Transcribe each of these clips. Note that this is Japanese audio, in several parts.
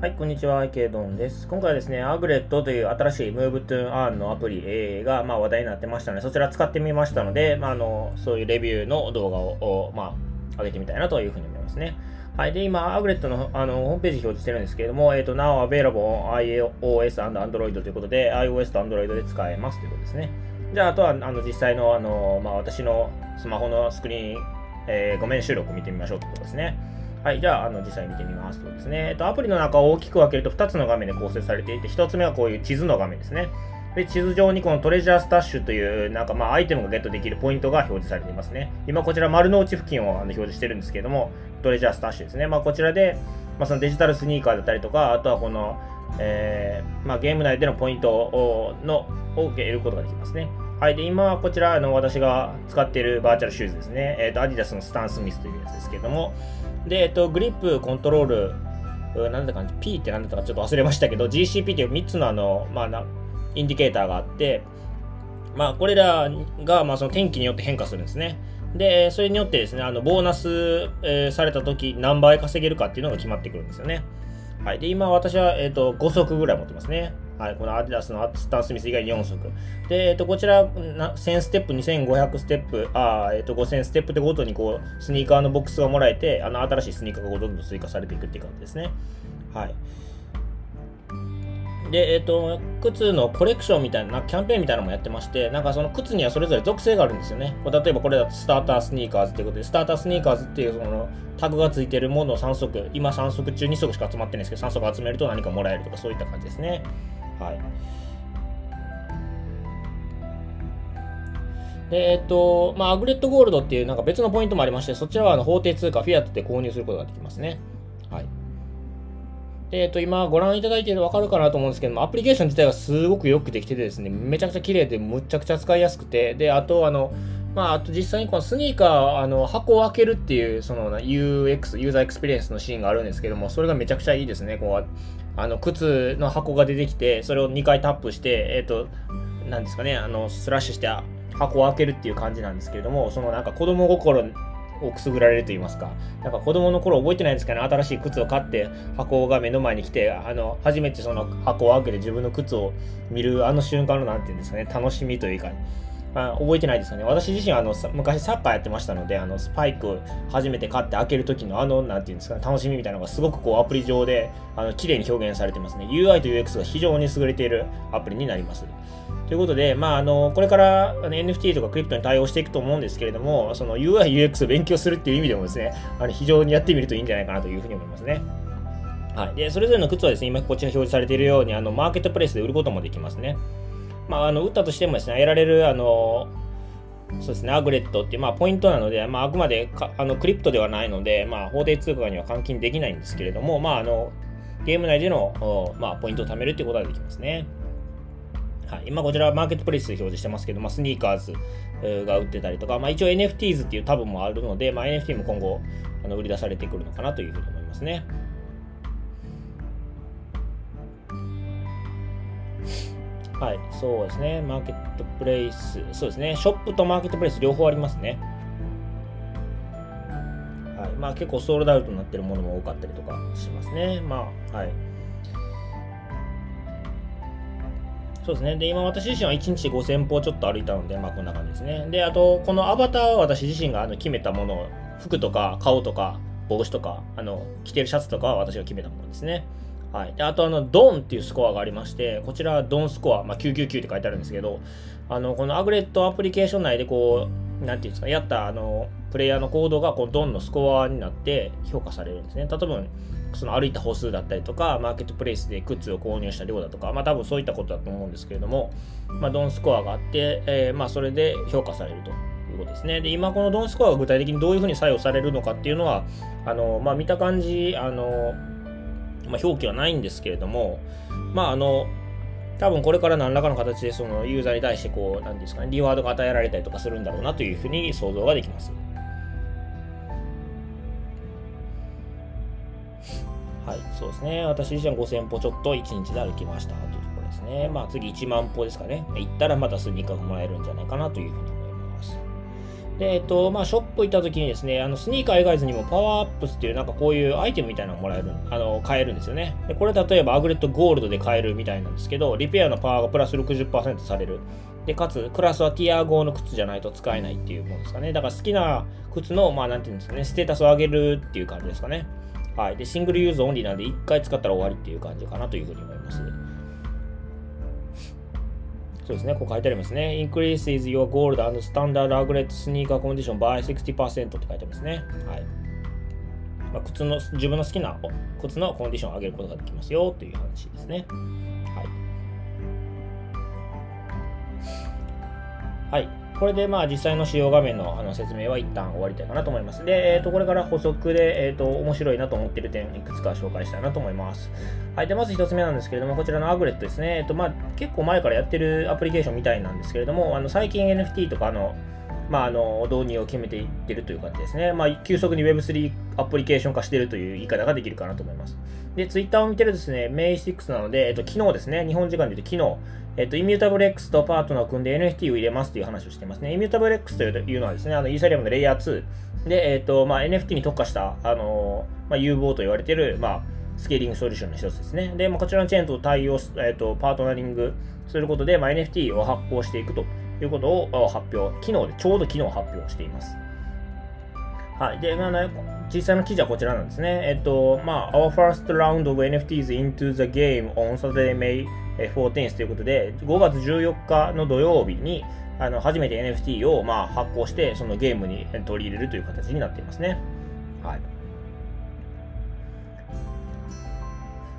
はい、こんにちは、ケイドンです。今回はですね、アグレットという新しい Move to Earn のアプリが、まあ、話題になってましたので、そちら使ってみましたので、まあ、あのそういうレビューの動画を、まあ、上げてみたいなというふうに思いますね。はい。で、今、アグレットのあのホームページ表示してるんですけれども、えっ、ー、と、Now available iOS and Android ということで、iOS と Android で使えますということですね。じゃあ、あとは、あの、実際の、あの、まあ、私のスマホのスクリーン、えー、画面収録を見てみましょうということですね。はい、じゃあ、あの実際見てみますとですね、えっと、アプリの中を大きく分けると2つの画面で構成されていて、1つ目はこういう地図の画面ですね。で、地図上にこのトレジャースタッシュという、なんかまあアイテムがゲットできるポイントが表示されていますね。今こちら丸の内付近をあの表示してるんですけども、トレジャースタッシュですね。まあこちらで、まあ、そのデジタルスニーカーだったりとか、あとはこの、えー、まあ、ゲーム内でのポイントをのを得ることができますね。はい。で、今こちら、あの、私が使っているバーチャルシューズですね。え、ー、と、アディダスのスタン・スミスというやつですけども、で、え、ー、と、グリップ、コントロール、なんだか、P って何だったかちょっと忘れましたけど、GCP っていう3つのあの、まあな、インディケーターがあって、まあ、これらが、まあ、その天気によって変化するんですね。で、それによってですね、あの、ボーナス、えー、された時、何倍稼げるかっていうのが決まってくるんですよね。はい。で、今私は、えっ、ー、と、5足ぐらい持ってますね。はい、このアディダスのスタン・スミス以外4足。で、えっと、こちら、1000ステップ、2500ステップ、あえっと、5000ステップでごとにこう、スニーカーのボックスがもらえて、あの、新しいスニーカーがどんどん追加されていくっていう感じですね。はい。で、えっ、と、靴のコレクションみたいな、キャンペーンみたいなのもやってまして、なんかその靴にはそれぞれ属性があるんですよね。例えばこれだとスタータースニーカーズっていうことで、スタータースニーカーズっていうそのタグがついてるものを3足、今3足中2足しか集まってないんですけど、3足集めると何かもらえるとかそういった感じですね。はい。で、えっと、まあ、アグレットゴールドっていうなんか別のポイントもありまして、そちらはあの法定通貨、フィアットで購入することができますね。はい。で、えっと、今ご覧いただいているのわかるかなと思うんですけども、アプリケーション自体がすごくよくできててですね、めちゃくちゃ綺麗でむちゃくちゃ使いやすくて、で、あと、あの、まあ、あと実際にこのスニーカー、あの、箱を開けるっていう、その UX、ユーザーエクスペリエンスのシーンがあるんですけども、それがめちゃくちゃいいですね。こう、あの、靴の箱が出てきて、それを2回タップして、えっ、と、なんですかね、あの、スラッシュして箱を開けるっていう感じなんですけれども、そのなんか子供心をくすぐられると言いますか、なんか子供の頃覚えてないんですけど、ね、新しい靴を買って箱が目の前に来て、あの、初めてその箱を開けて自分の靴を見るあの瞬間のなんていうんですかね、楽しみというか、あ覚えてないですよね。私自身はあの昔サッカーやってましたので、あのスパイク初めて買って開ける時のあの、なんていうんですかね、楽しみみたいなのがすごくこうアプリ上であの綺麗に表現されてますね。UI と UX が非常に優れているアプリになります。ということで、まあ、あのこれからあの NFT とかクリプトに対応していくと思うんですけれども、その UI、UX を勉強するっていう意味でもですね、あの非常にやってみるといいんじゃないかなというふうに思いますね。はい。で、それぞれの靴はですね、今こちら表示されているように、あのマーケットプレイスで売ることもできますね。まあ、あの打ったとしてもですね、得られるあのそうですね、アグレットっていう、まあ、ポイントなので、まあ、あくまであのクリプトではないので、まあ、法定通貨には換金できないんですけれども、まあ、あのゲーム内での、まあ、ポイントを貯めるっていうことができますね。はい、今こちらはマーケットプレイスで表示してますけど、まあ、スニーカーズが売ってたりとか、まあ、一応 NFTs っていうタブもあるので、まあ、NFT も今後あの売り出されてくるのかなというふうに思いますね。はい、そうですね。マーケットプレイス、そうですね。ショップとマーケットプレイス両方ありますね。はい、まあ結構ソールドアウトになってるものも多かったりとかしますね。まあ、はい。そうですね。で、今私自身は1日5000歩ちょっと歩いたので、まあこんな感じですね。で、あと、このアバターは私自身があの決めたもの、服とか顔とか帽子とか、あの、着てるシャツとかは私が決めたものですね。はい、であとあのドンっていうスコアがありましてこちらはドンスコア、まあ、999って書いてあるんですけどあのこのアグレットアプリケーション内でこうなんていうんですかやったあのプレイヤーのコードがこうドンのスコアになって評価されるんですね例えばその歩いた歩数だったりとかマーケットプレイスで靴を購入した量だとかまあ多分そういったことだと思うんですけれども、まあ、ドンスコアがあって、えー、まあそれで評価されるということですね。で、今このドンスコアが具体的にどういうふうに作用されるのかっていうのは、あの、まあ見た感じ、あの、まあ、表記はないんですけれども、まあ、あの、多分これから何らかの形でそのユーザーに対してこう、なんですかね、リワードが与えられたりとかするんだろうなというふうに想像ができます。はい、そうですね。私自身は5000歩ちょっと1日で歩きましたというところですね。まあ次1万歩ですかね。行ったらまたスニーカーがもらえるんじゃないかなというふうに。で、えっと、まあ、ショップ行った時にですね、あの、スニーカー以外にも power ups っていうなんかこういうアイテムみたいなのもらえる、あの、買えるんですよね。で、これ例えば Aglet ゴールドで買えるみたいなんですけど、リペアのパワーがプラス60%される。で、かつ、クラスは tier 5の靴じゃないと使えないっていうものですかね。だから好きな靴の、まあ、なんていうんですかね、ステータスを上げるっていう感じですかね。はい。で、 single use only なんで、1回使ったら終わりっていう感じかなというふうに思います。そうですね、ここ書いてありますね。increases your gold and standard aglet sneaker condition by 60%って書いてますね。はい。まあ、靴の、自分の好きな靴のコンディションを上げることができますよという話ですね。はい。はい。これでまあ実際の使用画面のあの説明は一旦終わりたいかなと思います。で、えー、とこれから補足で、えー、と面白いなと思っている点、いくつか紹介したいなと思います。はい、でまず1つ目なんですけれども、こちらのアグレットですね。えーとまあ、結構前からやってるアプリケーションみたいなんですけれども、あの最近 NFT とかのまあ、あの導入を決めていってるという感じですね。まあ、急速に Web3 アプリケーション化しているという言い方ができるかなと思います。で、Twitter を見てるですね、May6 なので、えっと、昨日ですね、日本時間で言うと昨日、えっと、イミュータブル X とパートナーを組んで NFT を入れますという話をしてますね。イミュータブル X というのはですね、あのイーサリアムのレイヤー2で、えっとまあ、NFT に特化した、あのまあ、有望と言われている、まあ、スケーリングソリューションの一つですね。で、まあ、こちらのチェーンと対応、えっと、パートナリングすることで、まあ、NFT を発行していくということを発表、昨日で、ちょうど昨日発表しています。はい。で、まあね、実際の記事はこちらなんですね。えっと、まあ、Our first round of NFTs into the game on Saturday, May 14th ということで、5月14日の土曜日に、あの初めて NFT をまあ発行して、そのゲームに取り入れるという形になっていますね。はい。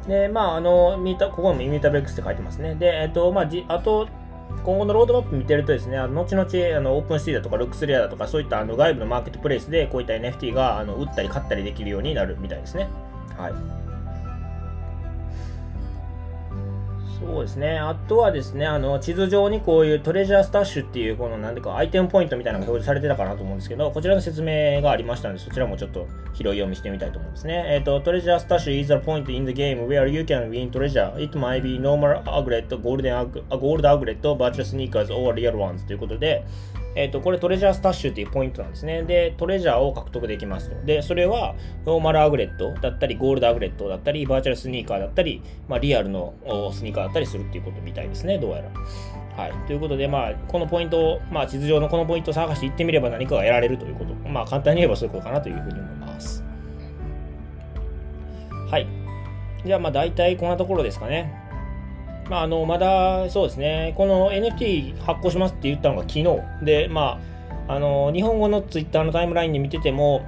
で、まあ、あの、ミータここも Immutable X って書いてますね。で、えっと、まあ、じあと、今後のロードマップ見てるとですね、あの後々あの OpenSea だとか LooksRare だとかそういったあの外部のマーケットプレイスでこういった NFT があの売ったり買ったりできるようになるみたいですね。はい。そうですね。あとはですね、あの、地図上にこういう treasure stash っていう、この、なんでか、アイテムポイントみたいなのが表示されてたかなと思うんですけど、こちらの説明がありましたので、そちらもちょっと拾い読みしてみたいと思うんですね。えっ、ー、と、 treasure stash is a point in the game where you can win treasure. It might be normal aglet, golden, gold aglet, virtual sneakers or real ones ということで、えっ、ー、と、これ treasure stash っていうポイントなんですね。で、トレジャーを獲得できますと。で、それは、ノーマルアグレットだったり、ゴールドアグレットだったり、バーチャルスニーカーだったり、まあ、リアルのスニーカーだったりするっていうことみたいですね、どうやら。はい。ということで、まあ、このポイントを、まあ、地図上のこのポイントを探していってみれば何かが得られるということ。まあ、簡単に言えばそういうことかなというふうに思います。はい。じゃあ、まあ、大体こんなところですかね。まあ、あの、まだ、そうですね、この NFT 発行しますって言ったのが昨日。で、まあ、あの、日本語のツイッターのタイムラインで見てても、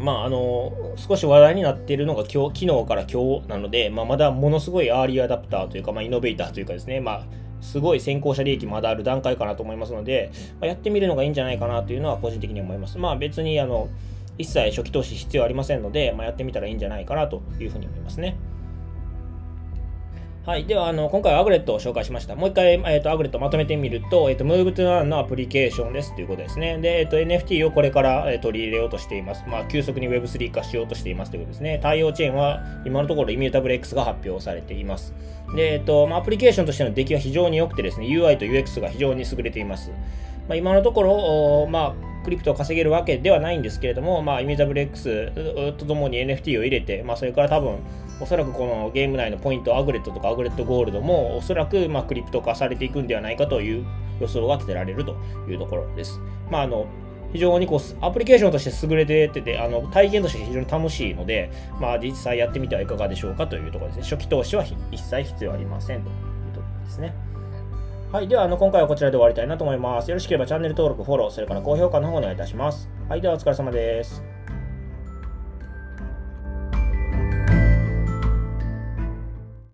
まあ、あの、少し話題になっているのが今日、昨日から今日なので、まあ、まだものすごいアーリーアダプターというか、まあ、イノベーターというかですね、まあ、すごい先行者利益まだある段階かなと思いますので、まあ、やってみるのがいいんじゃないかなというのは個人的に思います。まあ、別に、あの、一切初期投資必要ありませんので、まあ、やってみたらいいんじゃないかなというふうに思いますね。はい。では、あの、今回はアグレットを紹介しました。もう一回、えっ、ー、と、アグレットまとめてみると、えっ、ー、と、Move to Earn のアプリケーションですということですね。で、えっ、ー、と、NFT をこれから、え取り入れようとしています。まあ、急速に Web3 化しようとしていますということですね。対応チェーンは、今のところイミュータブル X が発表されています。で、えっ、と、まあ、アプリケーションとしての出来は非常に良くてですね、UI と UX が非常に優れています。まあ、今のところ、まあ、クリプトを稼げるわけではないんですけれども、まあ、イミュータブル X とともに NFT を入れて、まあ、それから多分、おそらくこのゲーム内のポイント、アグレットとかアグレットゴールドも、おそらくまクリプト化されていくんではないかという予想が立てられるというところです。まあ、あの非常にこうアプリケーションとして優れててあの体験として非常に楽しいので、まあ、実際やってみてはいかがでしょうかというところですね。初期投資は一切必要ありませんというところですね。はい。では、あの今回はこちらで終わりたいなと思います。よろしければチャンネル登録、フォロー、それから高評価の方お願いいたします。はい。では、お疲れ様です。